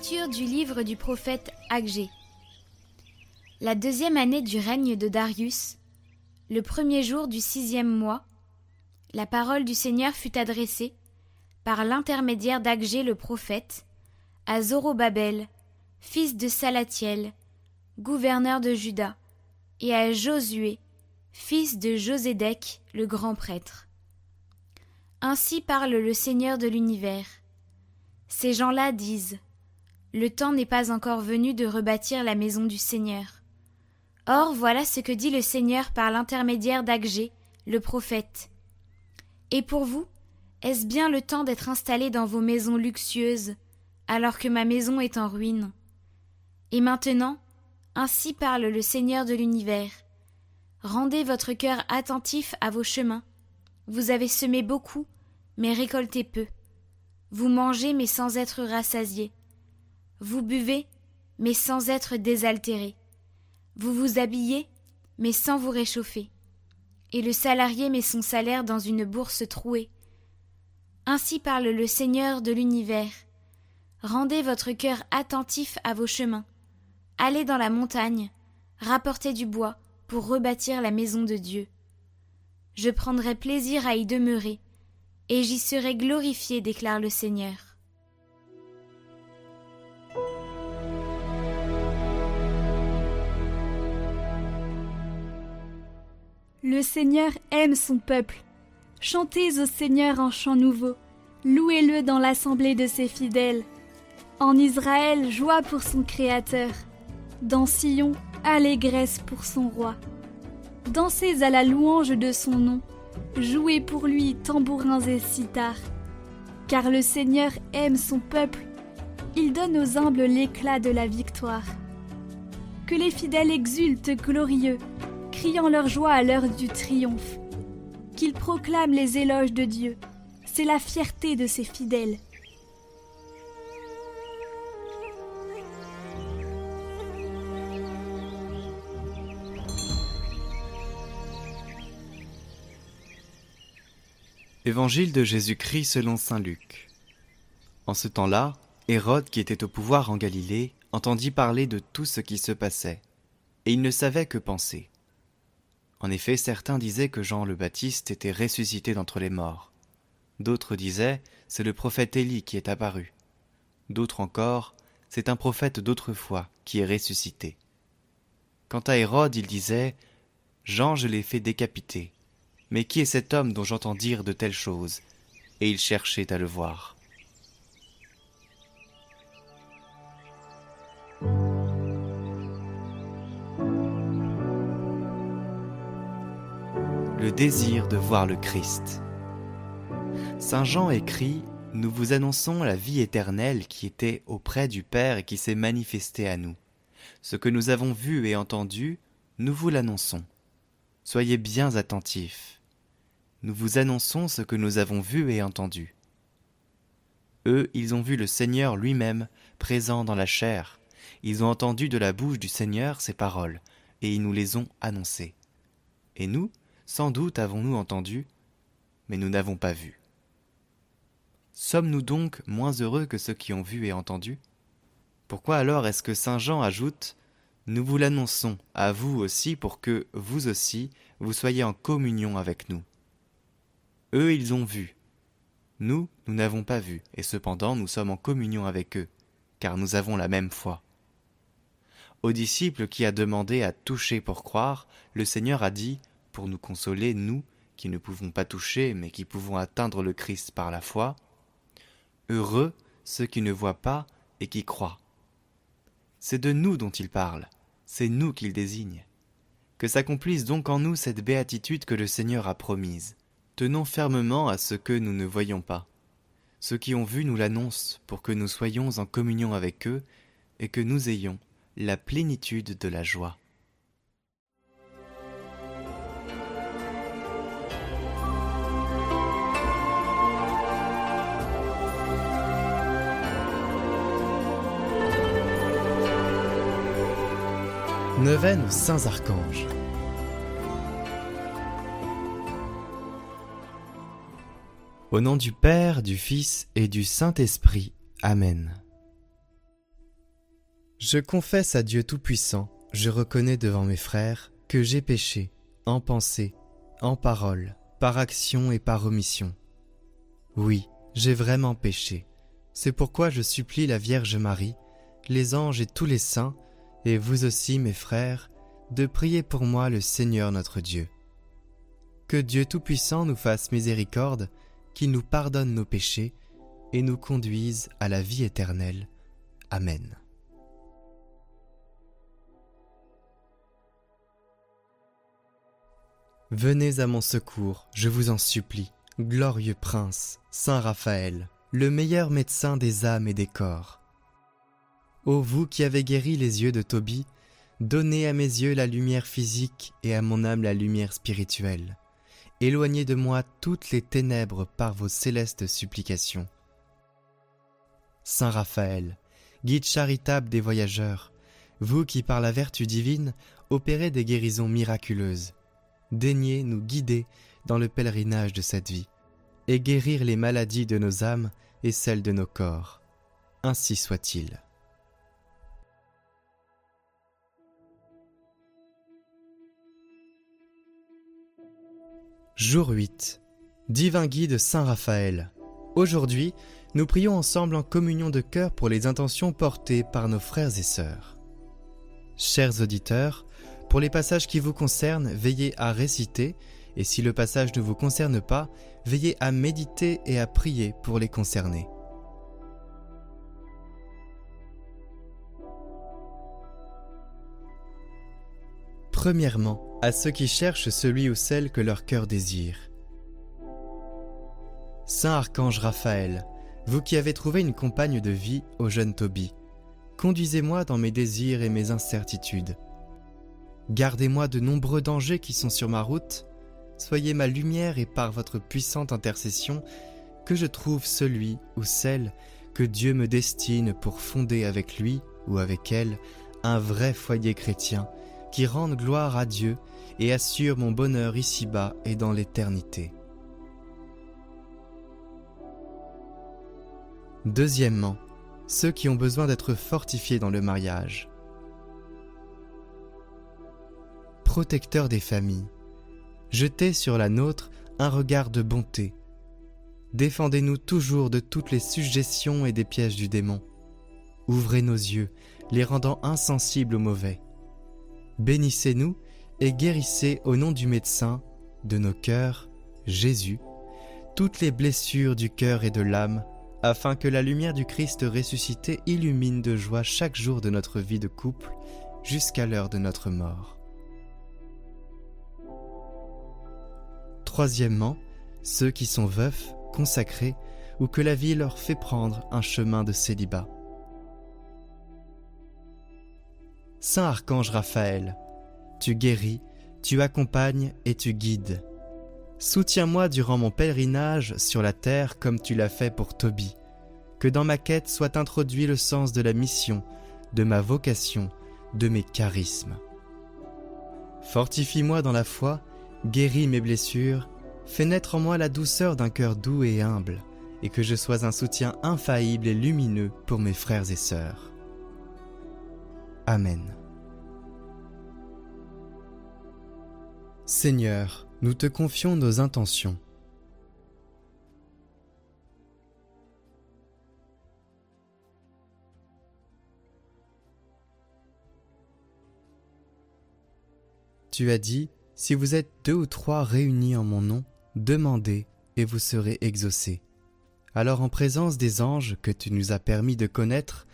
Du livre du prophète Agé. La deuxième année du règne de Darius, le premier jour du sixième mois, la parole du Seigneur fut adressée, par l'intermédiaire d'Agé le prophète, à Zorobabel, fils de Salatiel, gouverneur de Juda, et à Josué, fils de Josédek, le grand prêtre. Ainsi parle le Seigneur de l'univers. Ces gens-là disent le temps n'est pas encore venu de rebâtir la maison du Seigneur. Or voilà ce que dit le Seigneur par l'intermédiaire d'Agé, le prophète. Et pour vous, est-ce bien le temps d'être installé dans vos maisons luxueuses, alors que ma maison est en ruine? Et maintenant, ainsi parle le Seigneur de l'univers. Rendez votre cœur attentif à vos chemins. Vous avez semé beaucoup, mais récolté peu. Vous mangez, mais sans être rassasiés. Vous buvez, mais sans être désaltéré. Vous vous habillez, mais sans vous réchauffer. Et le salarié met son salaire dans une bourse trouée. Ainsi parle le Seigneur de l'univers. Rendez votre cœur attentif à vos chemins. Allez dans la montagne, rapportez du bois pour rebâtir la maison de Dieu. Je prendrai plaisir à y demeurer, et j'y serai glorifié, déclare le Seigneur. Le Seigneur aime son peuple. Chantez au Seigneur un chant nouveau. Louez-le dans l'assemblée de ses fidèles. En Israël, joie pour son Créateur. Dans Sion, allégresse pour son roi. Dansez à la louange de son nom. Jouez pour lui tambourins et cithars. Car le Seigneur aime son peuple. Il donne aux humbles l'éclat de la victoire. Que les fidèles exultent glorieux criant leur joie à l'heure du triomphe. Qu'ils proclament les éloges de Dieu. C'est la fierté de ses fidèles. Évangile de Jésus-Christ selon Saint Luc. En ce temps-là, Hérode, qui était au pouvoir en Galilée, entendit parler de tout ce qui se passait, et il ne savait que penser. En effet, certains disaient que Jean le Baptiste était ressuscité d'entre les morts. D'autres disaient c'est le prophète Élie qui est apparu. D'autres encore c'est un prophète d'autrefois qui est ressuscité. Quant à Hérode, il disait Jean, je l'ai fait décapiter. Mais qui est cet homme dont j'entends dire de telles choses? Et il cherchait à le voir. Désir de voir le Christ. Saint Jean écrit Nous vous annonçons la vie éternelle qui était auprès du Père et qui s'est manifestée à nous. Ce que nous avons vu et entendu, nous vous l'annonçons. Soyez bien attentifs. Nous vous annonçons ce que nous avons vu et entendu. Eux, ils ont vu le Seigneur lui-même présent dans la chair. Ils ont entendu de la bouche du Seigneur ces paroles, et ils nous les ont annoncées. Et nous, sans doute avons-nous entendu, mais nous n'avons pas vu. Sommes-nous donc moins heureux que ceux qui ont vu et entendu? Pourquoi alors est-ce que Saint Jean ajoute Nous vous l'annonçons à vous aussi pour que, vous aussi, vous soyez en communion avec nous Eux, ils ont vu. Nous, nous n'avons pas vu, et cependant nous sommes en communion avec eux, car nous avons la même foi. Au disciple qui a demandé à toucher pour croire, le Seigneur a dit pour nous consoler, nous, qui ne pouvons pas toucher, mais qui pouvons atteindre le Christ par la foi. Heureux ceux qui ne voient pas et qui croient. C'est de nous dont il parle, c'est nous qu'il désigne. Que s'accomplisse donc en nous cette béatitude que le Seigneur a promise. Tenons fermement à ce que nous ne voyons pas. Ceux qui ont vu nous l'annoncent pour que nous soyons en communion avec eux et que nous ayons la plénitude de la joie. Neuvaine aux Saints Archanges. Au nom du Père, du Fils et du Saint-Esprit. Amen. Je confesse à Dieu Tout-Puissant, je reconnais devant mes frères que j'ai péché, en pensée, en parole, par action et par omission. Oui, j'ai vraiment péché. C'est pourquoi je supplie la Vierge Marie, les anges et tous les saints, et vous aussi, mes frères, de prier pour moi le Seigneur notre Dieu. Que Dieu Tout-Puissant nous fasse miséricorde, qu'il nous pardonne nos péchés et nous conduise à la vie éternelle. Amen. Venez à mon secours, je vous en supplie, glorieux prince, Saint Raphaël, le meilleur médecin des âmes et des corps. Ô vous qui avez guéri les yeux de Tobie, donnez à mes yeux la lumière physique et à mon âme la lumière spirituelle. Éloignez de moi toutes les ténèbres par vos célestes supplications. Saint Raphaël, guide charitable des voyageurs, vous qui par la vertu divine opérez des guérisons miraculeuses, daignez nous guider dans le pèlerinage de cette vie, et guérir les maladies de nos âmes et celles de nos corps. Ainsi soit-il. Jour 8. Divin guide Saint Raphaël. Aujourd'hui, nous prions ensemble en communion de cœur pour les intentions portées par nos frères et sœurs. Chers auditeurs, pour les passages qui vous concernent, veillez à réciter, et si le passage ne vous concerne pas, veillez à méditer et à prier pour les concerner. Premièrement, à ceux qui cherchent celui ou celle que leur cœur désire. Saint Archange Raphaël, vous qui avez trouvé une compagne de vie au jeune Tobie, conduisez-moi dans mes désirs et mes incertitudes. Gardez-moi de nombreux dangers qui sont sur ma route, soyez ma lumière et par votre puissante intercession, que je trouve celui ou celle que Dieu me destine pour fonder avec lui ou avec elle un vrai foyer chrétien qui rende gloire à Dieu et assure mon bonheur ici-bas et dans l'éternité. Deuxièmement, ceux qui ont besoin d'être fortifiés dans le mariage. Protecteur des familles, jetez sur la nôtre un regard de bonté. Défendez-nous toujours de toutes les suggestions et des pièges du démon. Ouvrez nos yeux, les rendant insensibles au mauvais. Bénissez-nous et guérissez au nom du médecin de nos cœurs, Jésus, toutes les blessures du cœur et de l'âme, afin que la lumière du Christ ressuscité illumine de joie chaque jour de notre vie de couple jusqu'à l'heure de notre mort. Troisièmement, ceux qui sont veufs, consacrés, ou que la vie leur fait prendre un chemin de célibat. Saint Archange Raphaël, tu guéris, tu accompagnes et tu guides. Soutiens-moi durant mon pèlerinage sur la terre comme tu l'as fait pour Tobie. Que dans ma quête soit introduit le sens de la mission, de ma vocation, de mes charismes. Fortifie-moi dans la foi, guéris mes blessures, fais naître en moi la douceur d'un cœur doux et humble, et que je sois un soutien infaillible et lumineux pour mes frères et sœurs. Amen. Seigneur, nous te confions nos intentions. Tu as dit, si vous êtes deux ou trois réunis en mon nom, demandez et vous serez exaucés. Alors en présence des anges que tu nous as permis de connaître,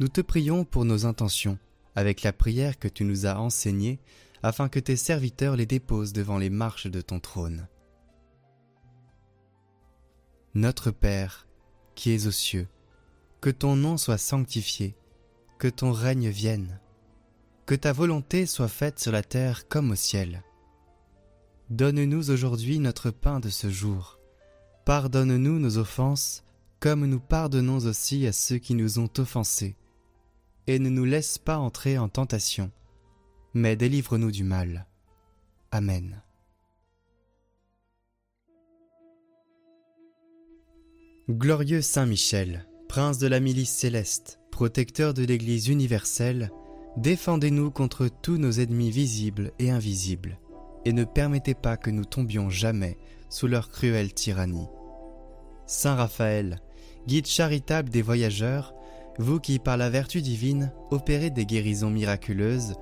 nous te prions pour nos intentions avec la prière que tu nous as enseignée, afin que tes serviteurs les déposent devant les marches de ton trône. Notre Père, qui es aux cieux, que ton nom soit sanctifié, que ton règne vienne, que ta volonté soit faite sur la terre comme au ciel. Donne-nous aujourd'hui notre pain de ce jour. Pardonne-nous nos offenses, comme nous pardonnons aussi à ceux qui nous ont offensés. Et ne nous laisse pas entrer en tentation, mais délivre-nous du mal. Amen. Glorieux Saint Michel, prince de la milice céleste, protecteur de l'Église universelle, défendez-nous contre tous nos ennemis visibles et invisibles, et ne permettez pas que nous tombions jamais sous leur cruelle tyrannie. Saint Raphaël, guide charitable des voyageurs, vous qui par la vertu divine opérez des guérisons miraculeuses,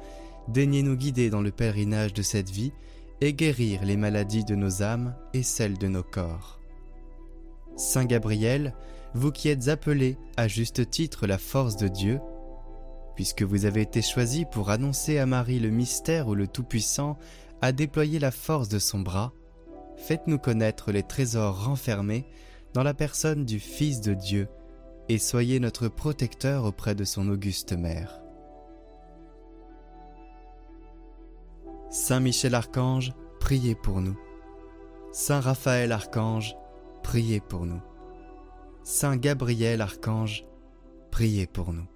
daignez nous guider dans le pèlerinage de cette vie et guérir les maladies de nos âmes et celles de nos corps. Saint Gabriel, vous qui êtes appelé à juste titre la force de Dieu, puisque vous avez été choisi pour annoncer à Marie le mystère où le Tout-Puissant a déployé la force de son bras, faites-nous connaître les trésors renfermés dans la personne du Fils de Dieu, et soyez notre protecteur auprès de son auguste mère. Saint Michel Archange, priez pour nous. Saint Raphaël Archange, priez pour nous. Saint Gabriel Archange, priez pour nous.